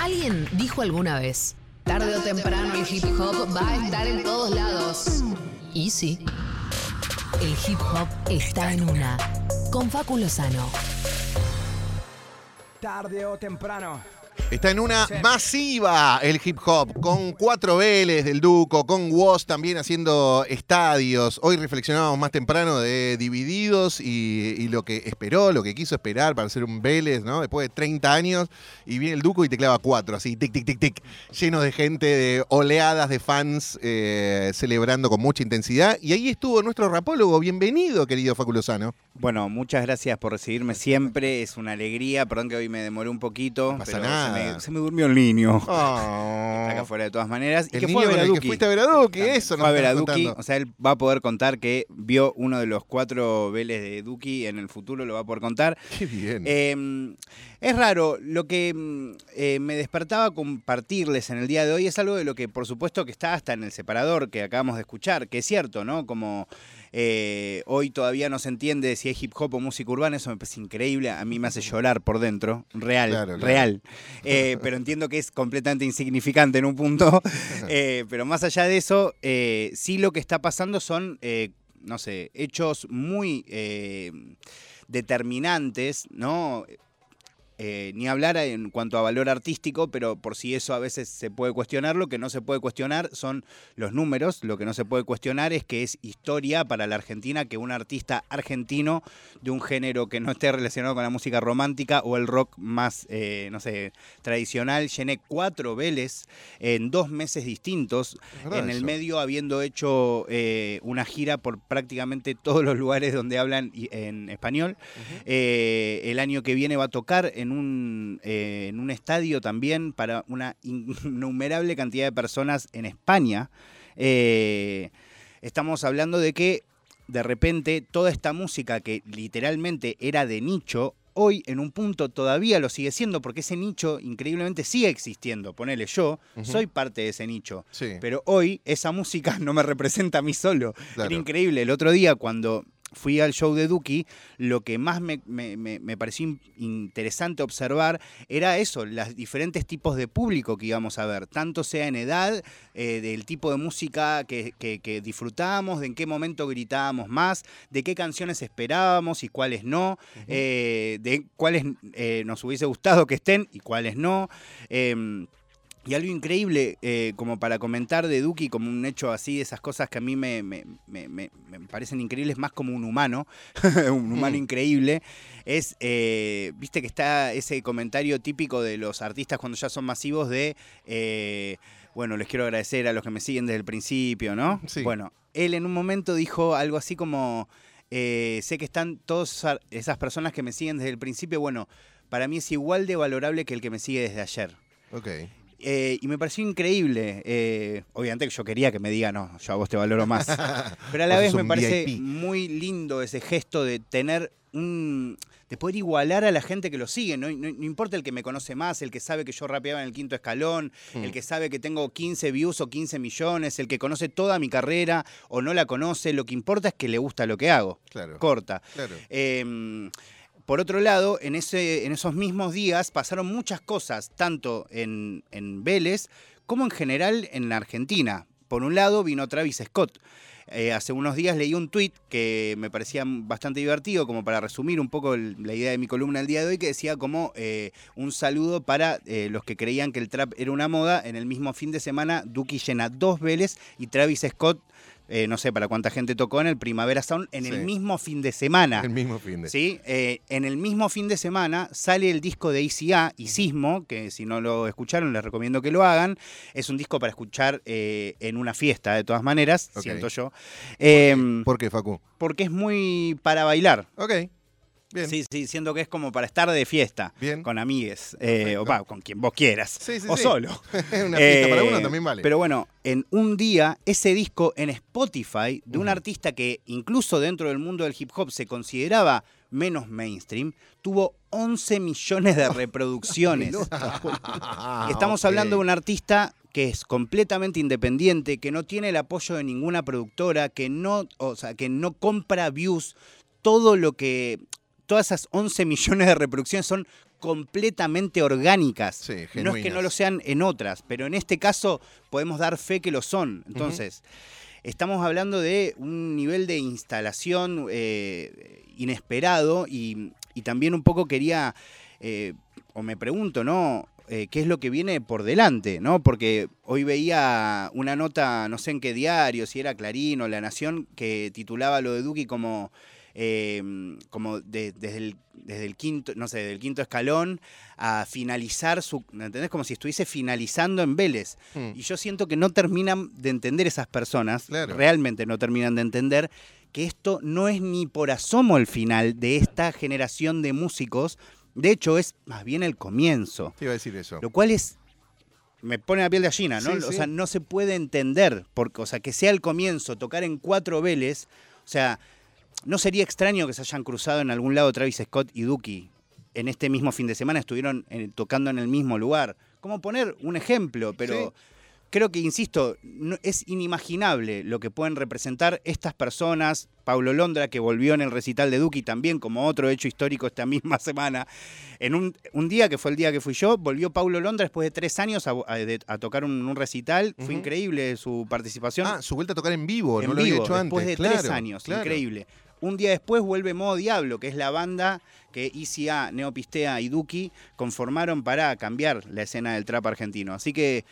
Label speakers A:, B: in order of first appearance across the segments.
A: Alguien dijo alguna vez, tarde o temprano el hip hop va a estar en todos lados. Y sí, el hip hop está en una. Con Facu Lozano.
B: Tarde o temprano.
C: Está en una masiva el hip hop, con cuatro Vélez del Duco, con Woz también haciendo estadios. Hoy reflexionábamos más temprano de Divididos y, y lo que esperó, lo que quiso esperar para hacer un Vélez, ¿no? Después de 30 años, y viene el Duco y te clava cuatro, así, tic, tic, tic, tic, lleno de gente, de oleadas de fans eh, celebrando con mucha intensidad. Y ahí estuvo nuestro rapólogo. Bienvenido, querido Facu Lozano.
D: Bueno, muchas gracias por recibirme siempre. Es una alegría. Perdón que hoy me demoré un poquito.
C: No pasa
D: pero
C: nada.
D: Se, me, se me durmió el niño.
C: Oh.
D: Está acá afuera de todas maneras. Y
C: El
D: que
C: niño
D: fue a ver a
C: que
D: Duki.
C: fuiste a ver a Duki, eso
D: Fue
C: nos
D: a ver a Duki. O sea, él va a poder contar que vio uno de los cuatro Vélez de Duki en el futuro. Lo va a poder contar.
C: Qué bien.
D: Eh, es raro, lo que mm, eh, me despertaba compartirles en el día de hoy es algo de lo que por supuesto que está hasta en el separador que acabamos de escuchar, que es cierto, ¿no? Como eh, hoy todavía no se entiende si es hip hop o música urbana, eso me parece increíble, a mí me hace llorar por dentro, real,
C: Claro, claro.
D: real. Eh, pero entiendo que es completamente insignificante en un punto, Eh, pero más allá de eso, sí lo que está pasando son, no sé, hechos muy... determinantes, ¿no? Eh, ni hablar en cuanto a valor artístico, pero por si eso a veces se puede cuestionar, lo que no se puede cuestionar son los números, lo que no se puede cuestionar es que es historia para la Argentina que un artista argentino de un género que no esté relacionado con la música romántica o el rock más, eh, no sé, tradicional, llené cuatro Vélez en dos meses distintos, en el
C: eso.
D: medio habiendo hecho eh, una gira por prácticamente todos los lugares donde hablan en español. El año que viene va a tocar en un, eh, en un estadio también para una innumerable cantidad de personas en España. Eh, estamos hablando de que de repente toda esta música que literalmente era de nicho, hoy en un punto todavía lo sigue siendo porque ese nicho increíblemente sigue existiendo. Ponele yo, soy parte de ese nicho.
C: Sí.
D: Pero hoy esa música no me representa a mí solo.
C: Claro.
D: Era increíble. El otro día cuando fui al show de Duki, lo que más me, me- me- pareció in- interesante observar era eso, los diferentes tipos de público que íbamos a ver, tanto sea en edad, eh, del tipo de música que, que, que disfrutábamos, de en qué momento gritábamos más, de qué canciones esperábamos y cuáles no, eh, de cuáles eh, nos hubiese gustado que estén y cuáles no. Em, y algo increíble, eh, como para comentar de Duki, como un hecho así, de esas cosas que a mí me, me- me- me- parecen increíbles, más como un humano, un humano
C: Mm.
D: increíble, es, eh, viste que está ese comentario típico de los artistas cuando ya son masivos de, eh, bueno, les quiero agradecer a los que me siguen desde el principio, ¿no?
C: Sí.
D: Bueno, él en un momento dijo algo así como, sé que están todas esas personas que me siguen desde el principio, bueno, para mí es igual de valorable que el que me sigue desde ayer.
C: Ok.
D: Eh, y me pareció increíble. eh, obviamente que yo quería que me diga, no, yo a vos te valoro más. Pero a la vez me parece
C: VIP.
D: muy lindo ese gesto de tener un. de poder igualar a la gente que lo sigue. No, No- no importa el que me conoce más, el que sabe que yo rapeaba en el quinto escalón,
C: Mm.
D: el que sabe que tengo 15 views o 15 millones, el que conoce toda mi carrera o no la conoce. Lo que importa es que le gusta lo que hago.
C: Claro.
D: Corta.
C: Claro.
D: Eh, por otro lado, en, esos mismos días pasaron muchas cosas, tanto en, en Vélez como en general en la Argentina. Por un lado vino Travis Scott. Eh, hace unos días leí un tuit que me parecía bastante divertido, como para resumir un poco la idea de mi columna el día de hoy, que decía como eh, un saludo para eh, los que creían que el trap era una moda. En el mismo fin de semana, Duki llena dos Vélez y Travis Scott, eh, no sé para cuánta gente tocó en el Primavera Sound, en
C: Sí.
D: el mismo fin de semana.
C: El mismo fin de.
D: ¿Sí? Eh, en el mismo fin de semana sale el disco de ICA y Sismo, que si no lo escucharon les recomiendo que lo hagan. Es un disco para escuchar eh, en una fiesta, de todas maneras, siento yo. Eh,
C: ¿Por qué, Facu?
D: porque es muy para bailar.
C: Ok. Bien.
D: Sí, sí, siento que es como para estar de fiesta.
C: Bien.
D: Con amigues. eh, o va, con quien vos quieras.
C: Sí, sí,
D: o
C: sí.
D: solo.
C: Una fiesta para
D: Eh,
C: uno también vale.
D: Pero bueno, en un día, ese disco en Spotify de un artista que incluso dentro del mundo del hip hop se consideraba menos mainstream, tuvo 11 millones de reproducciones. Estamos hablando de un artista que es completamente independiente, que no tiene el apoyo de ninguna productora, que no, o sea, que no compra views, todo lo que todas esas 11 millones de reproducciones son completamente orgánicas.
C: Sí,
D: no es que
C: genuinas.
D: no lo sean en otras, pero en este caso podemos dar fe que lo son. Entonces, estamos hablando de un nivel de instalación eh, inesperado y, y también un poco quería, eh, o me pregunto, ¿no? Eh, ¿Qué es lo que viene por delante? ¿no? Porque hoy veía una nota, no sé en qué diario, si era Clarín o La Nación, que titulaba lo de Duki como, eh, como de- desde, el, desde el quinto, no sé, del quinto escalón a finalizar su. ¿me ¿Entendés? Como si estuviese finalizando en Vélez.
C: Mm.
D: Y yo siento que no terminan de entender esas personas,
C: Claro.
D: realmente no terminan de entender que esto no es ni por asomo el final de esta generación de músicos. De hecho, es más bien el comienzo.
C: Te iba a decir eso.
D: Lo cual es. Me pone la piel de gallina, ¿no?
C: Sí,
D: o
C: sí.
D: sea, no se puede entender. Porque, o sea, que sea el comienzo, tocar en cuatro Vélez. O sea, no sería extraño que se hayan cruzado en algún lado Travis Scott y Duki. En este mismo fin de semana estuvieron eh, tocando en el mismo lugar. Como poner un ejemplo, pero
C: Sí.
D: creo que, insisto, no- es inimaginable lo que pueden representar estas personas. Paulo Londra, que volvió en el recital de Duki también como otro hecho histórico esta misma semana. En un, un día, que fue el día que fui yo, volvió Paulo Londra después de tres años a, a- de- a tocar un, un recital. Fue increíble su participación.
C: Ah, su vuelta a tocar en vivo,
D: en
C: no lo había
D: vivo,
C: hecho
D: después
C: antes.
D: de
C: Claro,
D: tres años,
C: claro.
D: increíble. Un día después vuelve Modo Diablo, que es la banda que ICA, Neopistea y Duki conformaron para cambiar la escena del trap argentino. Así que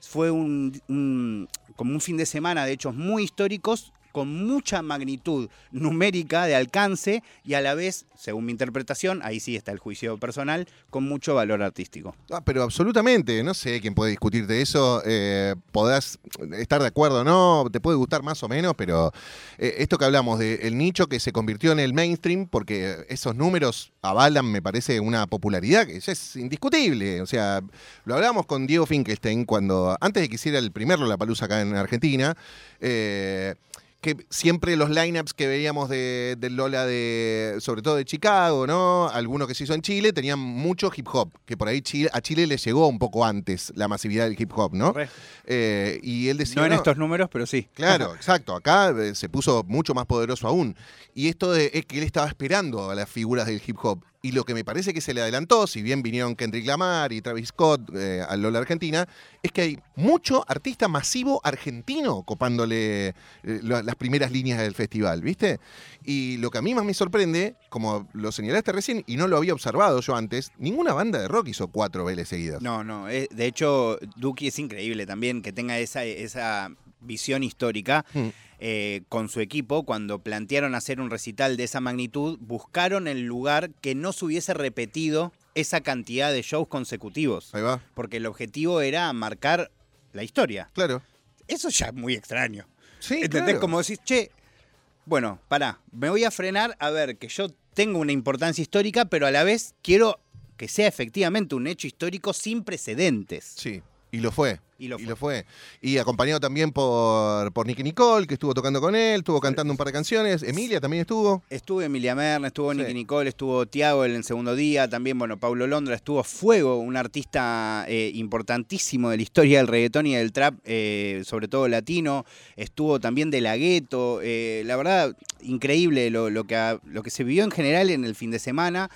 D: fue un, como un fin de semana de hechos muy históricos con mucha magnitud numérica de alcance y a la vez, según mi interpretación, ahí sí está el juicio personal, con mucho valor artístico.
C: Ah, pero absolutamente, no sé quién puede discutirte eso. eh, podrás estar de acuerdo o no, te puede gustar más o menos, pero eh, esto que hablamos del nicho que se convirtió en el mainstream, porque esos números avalan, me parece, una popularidad que es indiscutible. O sea, lo hablamos con Diego Finkelstein cuando, antes de que hiciera el primer Lollapalooza acá en Argentina, eh, que siempre los lineups que veíamos de, del Lola de, sobre todo de Chicago, ¿no? Alguno que se hizo en Chile, tenían mucho hip hop, que por ahí Chile- a Chile le llegó un poco antes la masividad del hip hop, ¿no? Eh, y él decía.
D: No en
C: "No,
D: estos números, pero sí.
C: Claro, exacto. Acá eh, se puso mucho más poderoso aún. Y esto de, es que él estaba esperando a las figuras del hip hop. Y lo que me parece que se le adelantó, si bien vinieron Kendrick Lamar y Travis Scott eh, al Lola Argentina, es que hay mucho artista masivo argentino copándole eh, las primeras líneas del festival, ¿viste? Y lo que a mí más me sorprende, como lo señalaste recién, y no lo había observado yo antes, ninguna banda de rock hizo cuatro veles seguidas.
D: No, no. eh, de hecho, Duki es increíble también que tenga esa, esa visión histórica.
C: Mm.
D: eh, con su equipo, cuando plantearon hacer un recital de esa magnitud, buscaron el lugar que no se hubiese repetido esa cantidad de shows consecutivos.
C: Ahí va.
D: Porque el objetivo era marcar la historia.
C: Claro.
D: Eso ya es muy extraño.
C: Sí,
D: ¿Entendés?
C: claro.
D: Como decís, che, bueno, pará, me voy a frenar a ver que yo tengo una importancia histórica, pero a la vez quiero que sea efectivamente un hecho histórico sin precedentes.
C: Sí, y lo fue.
D: Y lo
C: Y
D: fue.
C: lo fue. Y acompañado también por, por Nicky Nicole, que estuvo tocando con él, estuvo cantando un par de canciones. Emilia también estuvo.
D: Estuvo Emilia Merna, estuvo
C: Sí.
D: Nicky Nicole, estuvo Tiago en el segundo día, también, bueno, Paulo Londra, estuvo Fuego, un artista eh, importantísimo de la historia del reggaetón y del trap, eh, sobre todo latino, estuvo también de la gueto, eh, la verdad, increíble lo, lo que, lo que se vivió en general en el fin de semana,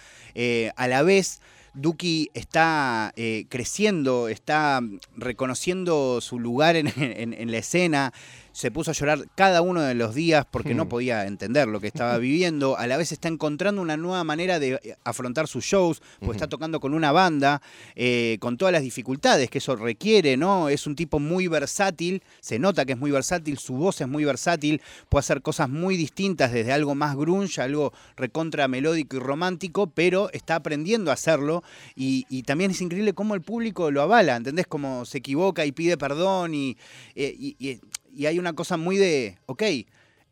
D: a la vez... Duki está eh, creciendo, está reconociendo su lugar en- en la escena, se puso a llorar cada uno de los días porque no
C: Hmm.
D: podía entender lo que estaba viviendo. A la vez está encontrando una nueva manera de eh, afrontar sus shows, porque está tocando con una banda, eh, con todas las dificultades que eso requiere, ¿no? Es un tipo muy versátil, se nota que es muy versátil, su voz es muy versátil, puede hacer cosas muy distintas, desde algo más grunge, algo recontra melódico y romántico, pero está aprendiendo a hacerlo y, y también es increíble cómo el público lo avala, ¿entendés? Como se equivoca y pide perdón y, eh, y- y- y hay una cosa muy de, ok,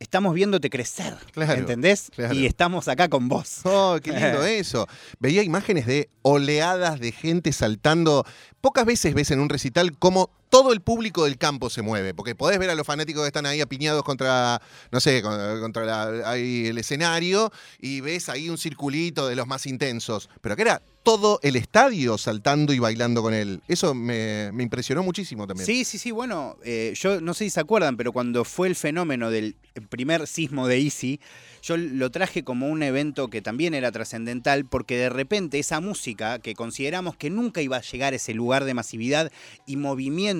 D: estamos viéndote crecer,
C: Claro,
D: ¿entendés?
C: claro.
D: Y estamos acá con vos.
C: Oh, qué lindo eso. Veía imágenes de oleadas de gente saltando. Pocas veces ves en un recital cómo todo el público del campo se mueve, porque podés ver a los fanáticos que están ahí apiñados contra, no sé, con- contra el escenario y ves ahí un circulito de los más intensos. Pero acá era todo el estadio saltando y bailando con él. Eso me, me impresionó muchísimo también.
D: Sí, sí, sí, bueno, eh, yo no sé si se acuerdan, pero cuando fue el fenómeno del primer sismo de Easy, yo lo traje como un evento que también era trascendental, porque de repente esa música que consideramos que nunca iba a llegar a ese lugar de masividad y movimiento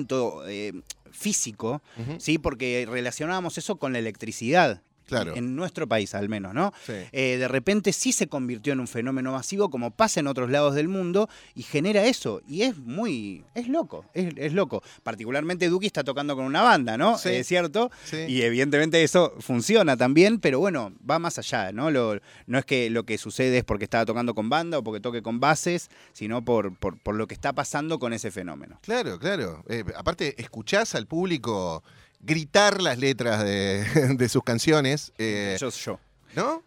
D: eh, físico, ¿sí? porque relacionábamos eso con la electricidad.
C: Claro.
D: En nuestro país al menos, ¿no?
C: Sí.
D: eh, de repente sí se convirtió en un fenómeno masivo como pasa en otros lados del mundo y genera eso. Y es muy, es loco, es, es loco. Particularmente Duki está tocando con una banda, ¿no?
C: Sí.
D: Es cierto.
C: Sí.
D: Y evidentemente eso funciona también, pero bueno, va más allá, ¿no? Lo- no es que lo que sucede es porque estaba tocando con banda o porque toque con bases, sino por, por, por lo que está pasando con ese fenómeno.
C: Claro, claro. Eh, aparte, escuchás al público gritar las letras de, de sus canciones. eh,
D: Ellos yo.
C: ¿No?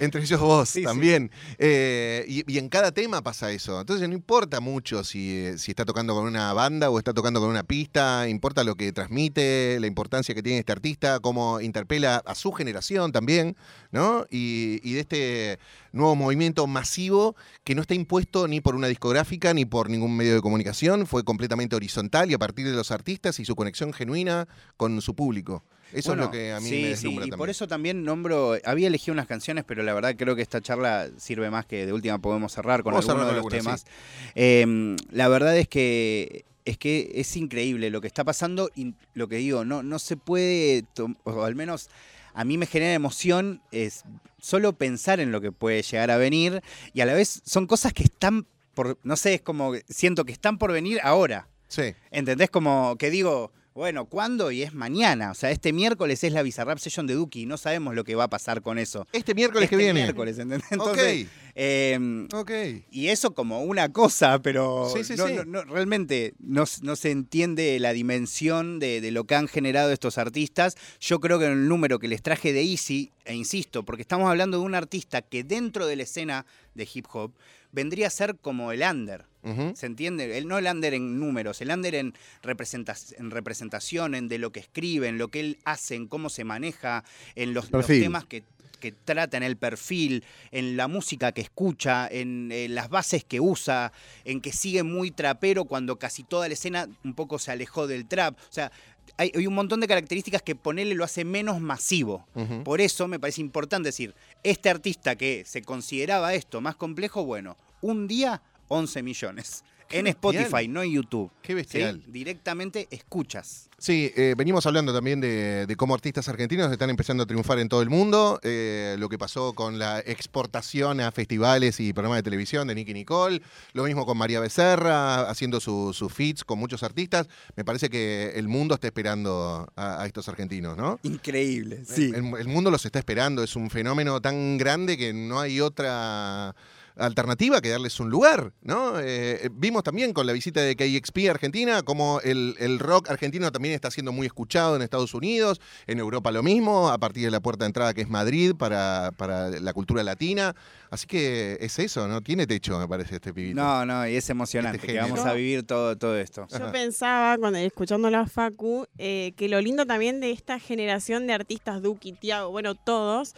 C: Entre ellos vos
D: Sí, sí.
C: también. Eh, y, y en cada tema pasa eso. Entonces no importa mucho si, eh, si está tocando con una banda o está tocando con una pista, importa lo que transmite, la importancia que tiene este artista, cómo interpela a su generación también, ¿no? Y, y de este nuevo movimiento masivo que no está impuesto ni por una discográfica ni por ningún medio de comunicación, fue completamente horizontal y a partir de los artistas y su conexión genuina con su público. Eso
D: Bueno,
C: es lo que a mí
D: sí,
C: me
D: sí, y
C: también.
D: por eso también nombro, había elegido unas canciones, pero la verdad creo que esta charla sirve más que de última podemos cerrar con algunos de los temas. Eh, la verdad es que es que es increíble lo que está pasando y lo que digo, no, no se puede, o al menos a mí me genera emoción es solo pensar en lo que puede llegar a venir y a la vez son cosas que están por, no sé, es como siento que están por venir ahora.
C: Sí.
D: ¿Entendés? Como que digo, bueno, ¿cuándo? Y es mañana. O sea, este miércoles es la Bizarrap Session de Duki y no sabemos lo que va a pasar con eso.
C: Este miércoles
D: Este
C: que viene.
D: miércoles, ¿entendés? Entonces, eh,
C: ok, ok.
D: y eso como una cosa, pero
C: Sí, sí,
D: no-
C: sí.
D: no- no- realmente no, se entiende la dimensión de, de lo que han generado estos artistas. Yo creo que en el número que les traje de Easy, e insisto, porque estamos hablando de un artista que dentro de la escena de hip hop vendría a ser como el under. ¿Se entiende? El, no el under en números, el under en, representa- en representación, en de lo que escribe, en lo que él hace, en cómo se maneja, en los, temas que, que trata, en el perfil, en la música que escucha, en, las bases que usa, en que sigue muy trapero cuando casi toda la escena un poco se alejó del trap. O sea, hay, hay un montón de características que ponerle lo hace menos masivo. Por eso me parece importante decir, este artista que se consideraba esto más complejo, bueno, un día 11 millones.
C: Qué
D: En
C: bestial.
D: Spotify, no en YouTube.
C: Qué
D: ¿sí?
C: bestial.
D: Directamente escuchas.
C: Sí, eh, venimos hablando también de, de cómo artistas argentinos están empezando a triunfar en todo el mundo. eh, lo que pasó con la exportación a festivales y programas de televisión de Nicky Nicole. Lo mismo con María Becerra, haciendo su- sus feats con muchos artistas. Me parece que el mundo está esperando a, a estos argentinos, ¿no?
D: Increíble,
C: El, el mundo los está esperando. Es un fenómeno tan grande que no hay otra alternativa que darles un lugar, ¿no? Eh, vimos también con la visita de KXP a Argentina como el, el rock argentino también está siendo muy escuchado en Estados Unidos, en Europa lo mismo, a partir de la puerta de entrada que es Madrid para, para la cultura latina. Así que es eso, ¿no? Tiene techo, me parece, este pibito.
D: No, no, y es emocionante
C: Este
D: que
C: género.
D: vamos a vivir todo, todo esto.
E: Yo
C: Ajá.
E: pensaba, cuando escuchando a Facu, eh, que lo lindo también de esta generación de artistas, Duki, Tiago, bueno, todos,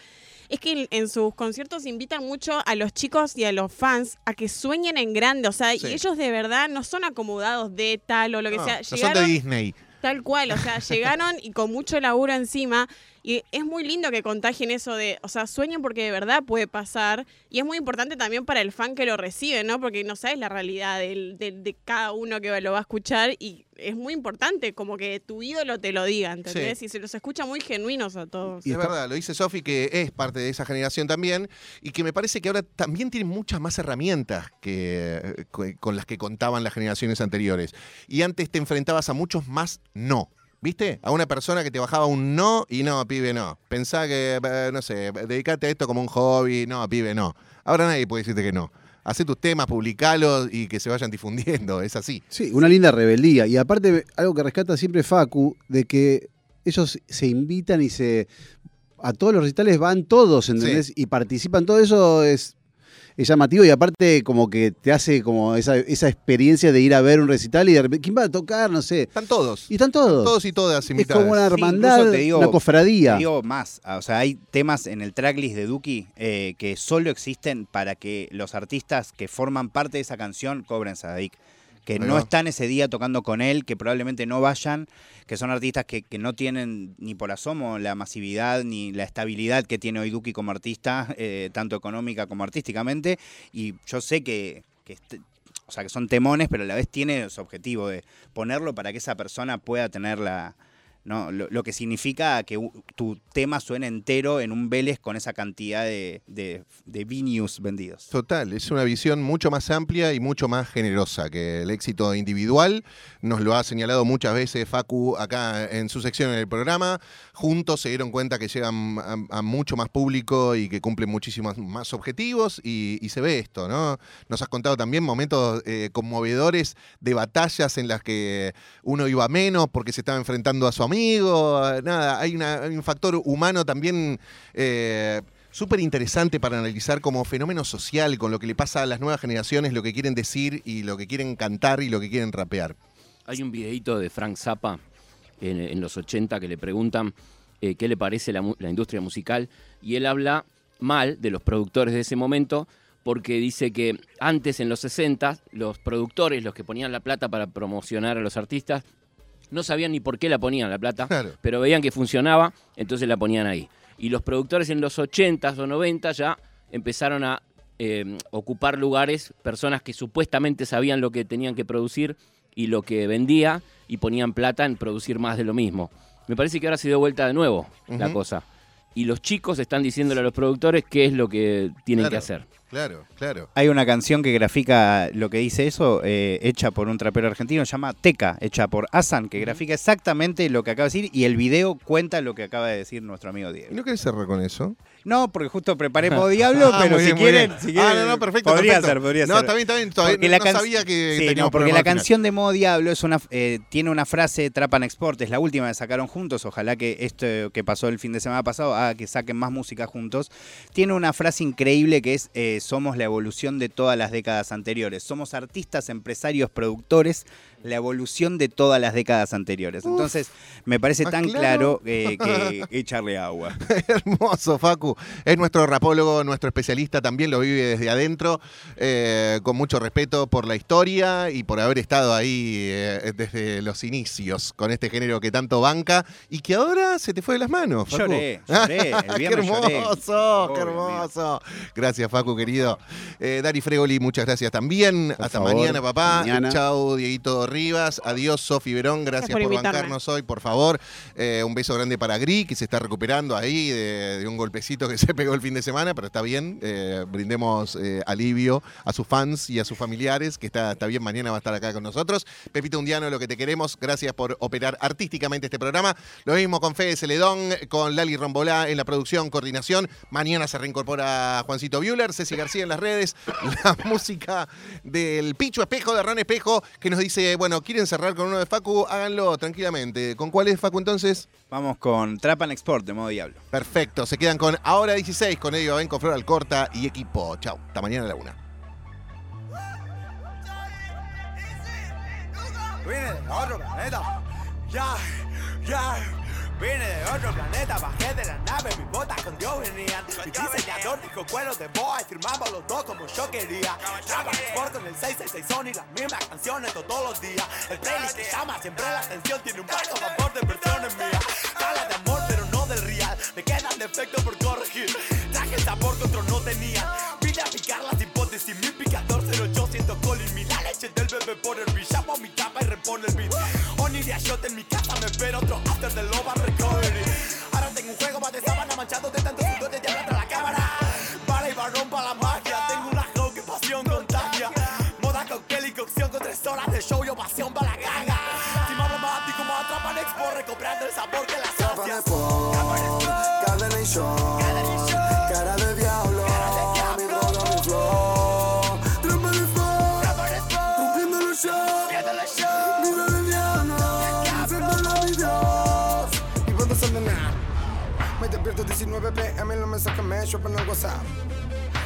E: es que en, sus conciertos invitan mucho a los chicos y a los fans a que sueñen en grande. O sea,
C: Sí.
E: y ellos de verdad no son acomodados de tal o lo que
C: No,
E: sea.
C: no son de
E: Llegaron
C: Disney.
E: tal cual, o sea, llegaron y con mucho laburo encima. Y es muy lindo que contagien eso de, o sea, sueñen porque de verdad puede pasar. Y es muy importante también para el fan que lo recibe, ¿no? Porque no sabes la realidad de, de cada uno que lo va a escuchar. Y es muy importante como que tu ídolo te lo diga, ¿entendés?
C: Sí.
E: Y se los escucha muy genuinos a todos.
B: Y
C: es verdad, lo dice Sofi, que es parte de esa generación también, y que me parece que ahora también tienen muchas más herramientas que, que- con las que contaban las generaciones anteriores. Y antes te enfrentabas a muchos más no. ¿Viste? A una persona que te bajaba un no y no, pibe, no. Pensá que, eh, no sé, dedicate a esto como un hobby, no, pibe, no. Ahora nadie puede decirte que no. Hacé tus temas, publicalos y que se vayan difundiendo, es así.
B: Sí, una linda rebeldía. Y aparte, algo que rescata siempre Facu, de que ellos se invitan y se. A todos los recitales van todos, ¿entendés? Y participan. Todo eso es. Es llamativo y aparte como que te hace como esa, esa experiencia de ir a ver un recital y de repente, ¿quién va a tocar? No sé.
C: Están todos.
B: Y están todos.
C: Todos y todas
B: es
C: invitadas.
B: como una hermandad,
D: incluso te digo-
B: una cofradía.
D: Te digo más, o sea, hay temas en el tracklist de Duki eh, que solo existen para que los artistas que forman parte de esa canción cobren Sadik. Que
C: Ahí
D: no
C: va.
D: están ese día tocando con él, que probablemente no vayan, que son artistas que, que no tienen ni por asomo la masividad ni la estabilidad que tiene hoy Duki como artista, eh, tanto económica como artísticamente. Y yo sé que, que este- o sea, que son temones, pero a la vez tiene su objetivo de ponerlo para que esa persona pueda tener la, ¿no? Lo, lo que significa que tu tema suene entero en un Vélez con esa cantidad de, de, de vendidos.
C: Total, es una visión mucho más amplia y mucho más generosa que el éxito individual. Nos lo ha señalado muchas veces Facu acá en su sección en el programa. Juntos se dieron cuenta que llegan a, mucho más público y que cumplen muchísimos más objetivos y, se ve esto, ¿no? Nos has contado también momentos eh, conmovedores de batallas en las que uno iba menos porque se estaba enfrentando a su amigo. Nada, hay, un factor humano también. eh, Súper interesante para analizar como fenómeno social, con lo que le pasa a las nuevas generaciones, lo que quieren decir y lo que quieren cantar y lo que quieren rapear.
F: Hay un videito de Frank Zappa en, los 80 que le preguntan eh, qué le parece la industria musical y él habla mal de los productores de ese momento porque dice que antes en los 60 los productores, los que ponían la plata para promocionar a los artistas, no sabían ni por qué la ponían la plata,
C: Claro.
F: pero veían que funcionaba, entonces la ponían ahí. Y los productores en los 80s o 90 ya empezaron a eh, ocupar lugares, personas que supuestamente sabían lo que tenían que producir y lo que vendía y ponían plata en producir más de lo mismo. Me parece que ahora se dio vuelta de nuevo la cosa. Y los chicos están diciéndole a los productores qué es lo que tienen
C: Claro.
F: que hacer.
C: Claro, claro.
D: Hay una canción que grafica lo que dice eso, eh, hecha por un trapero argentino, se llama Teca, hecha por Asan, que grafica exactamente lo que acaba de decir y el video cuenta lo que acaba de decir nuestro amigo
C: ¿Y
D: Diego.
C: no querés cerrar con eso?
D: No, porque justo preparé modo Diablo,
C: Ah,
D: pero si quieren,
C: bien.
D: si quieren,
C: Ah, no, no, perfecto.
D: podría
C: perfecto.
D: ser, podría
C: no,
D: ser.
C: está bien, está bien. Todavía
D: Porque
C: no,
D: la
C: no
D: can-
C: sabía que
D: Sí, no, porque la canción de Modo Diablo es una, eh, tiene una frase Trap and Export, es la última que sacaron juntos. Ojalá que esto que pasó el fin de semana pasado haga que saquen más música juntos. Tiene una frase increíble que es: eh, Somos la evolución de todas las décadas anteriores. Somos artistas, empresarios, productores, la evolución de todas las décadas anteriores. Entonces, me parece
C: más
D: tan
C: claro.
D: claro eh, que echarle agua.
C: Hermoso, Facu. Es nuestro rapólogo, nuestro especialista, también lo vive desde adentro, eh, con mucho respeto por la historia y por haber estado ahí eh, desde los inicios con este género que tanto banca y que ahora se te fue de las manos. Facu.
D: Lloré, lloré, el
C: qué
D: lloré.
C: hermoso, qué hermoso. Gracias, Facu, querido. Dari Fregoli, muchas gracias también.
B: Por
C: Hasta
B: favor.
C: mañana, papá.
B: Mañana.
C: Chau, Dieguito Rivas. Adiós, Sofi Verón. Gracias,
E: Gracias por
C: bancarnos hoy, por favor. Eh, un beso grande para Gri, que se está recuperando ahí de, de un golpecito que se pegó el fin de semana, pero está bien. Eh, brindemos eh, alivio a sus fans y a sus familiares, que está, está bien. Mañana va a estar acá con nosotros. Pepito Undiano, lo que te queremos. Gracias por operar artísticamente este programa. Lo mismo con Fede Celedón, con Lali Rombolá en la producción, coordinación. Mañana se reincorpora Juancito Bueller, Ceci García en las redes. La música del Picho Espejo, de Ran Espejo, que nos dice, bueno, quieren cerrar con uno de Facu, háganlo tranquilamente. ¿Con cuál es Facu entonces?
D: Vamos con Trap and Export de Modo Diablo.
C: Perfecto, se quedan con Ahora 16, con Eddie Babenco, Flor Alcorta y equipo. Chau, hasta mañana a la una.
G: Vine de otro planeta. Ya, ya. Vine de otro planeta, bajé de la nave, mis botas con Dios venían. Mi diseñador dijo cuero de boa y firmamos los dos como yo quería. Traba Sport con el 666 son y las mismas canciones todos los días. El playlist que llama siempre la atención, tiene un bajo favor de versiones mías. Habla de amor, pero no del real. Me quedan defectos por corregir. Traje el sabor que otros no tenían. Vine a picar las hipótesis, mi picador 0800 Colin. Mi la leche del bebé por el Llamo a mi capa y repone el beat. Oniria shot en mi casa, me espera otro after de Loba Recovery. Ahora tengo un juego más de sábana manchado de tanto sudor de diablo tras la cámara. Para y varón para la magia. Tengo una flow que pasión contagia. Moda cóctel y cocción con tres horas de show y ovación para la ganga. Si me hablo más a como atrapan expo, recobrando el sabor que las
H: cara 19 pm, no me sacan me en el WhatsApp.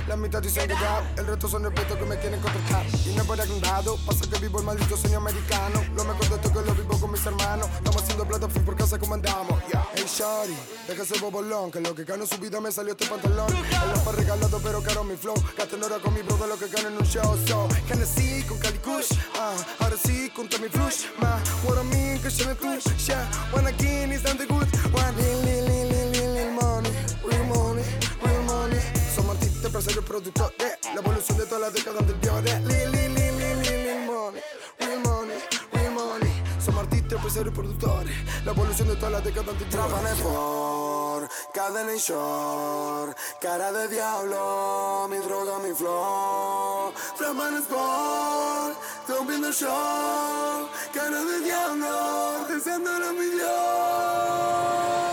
H: La mitad dicen que ya, el resto son respeto que me quieren contratar. Y no por agrandado, pasa que vivo el maldito sueño americano. Lo mejor de esto que lo vivo con mis hermanos. Estamos haciendo plata free por casa como andamos. Yeah. Hey, shorty, deja ese bobolón, que lo que gano en su vida me salió este pantalón. El fue regalado, pero caro mi flow. Gasto en hora con mi bro de lo que gano en un show. So, Hennessy con Cali Kush, ah, ahora sí, con mi flush. Ma, what I mean, que yo no touch, yeah. When again, is the good. One, lil, Somos artistas, empresarios, productores. La evolución de todas las décadas anteriores. Lil, lil, lil, lil, lil, money, real money, real money. Somos artistas, empresarios, productores. La evolución de todas las décadas anteriores.
I: Trapan por cadena y short, cara de diablo, mi droga, mi flow. Trapan por, rompiendo show, cara de diablo, deseando la millón.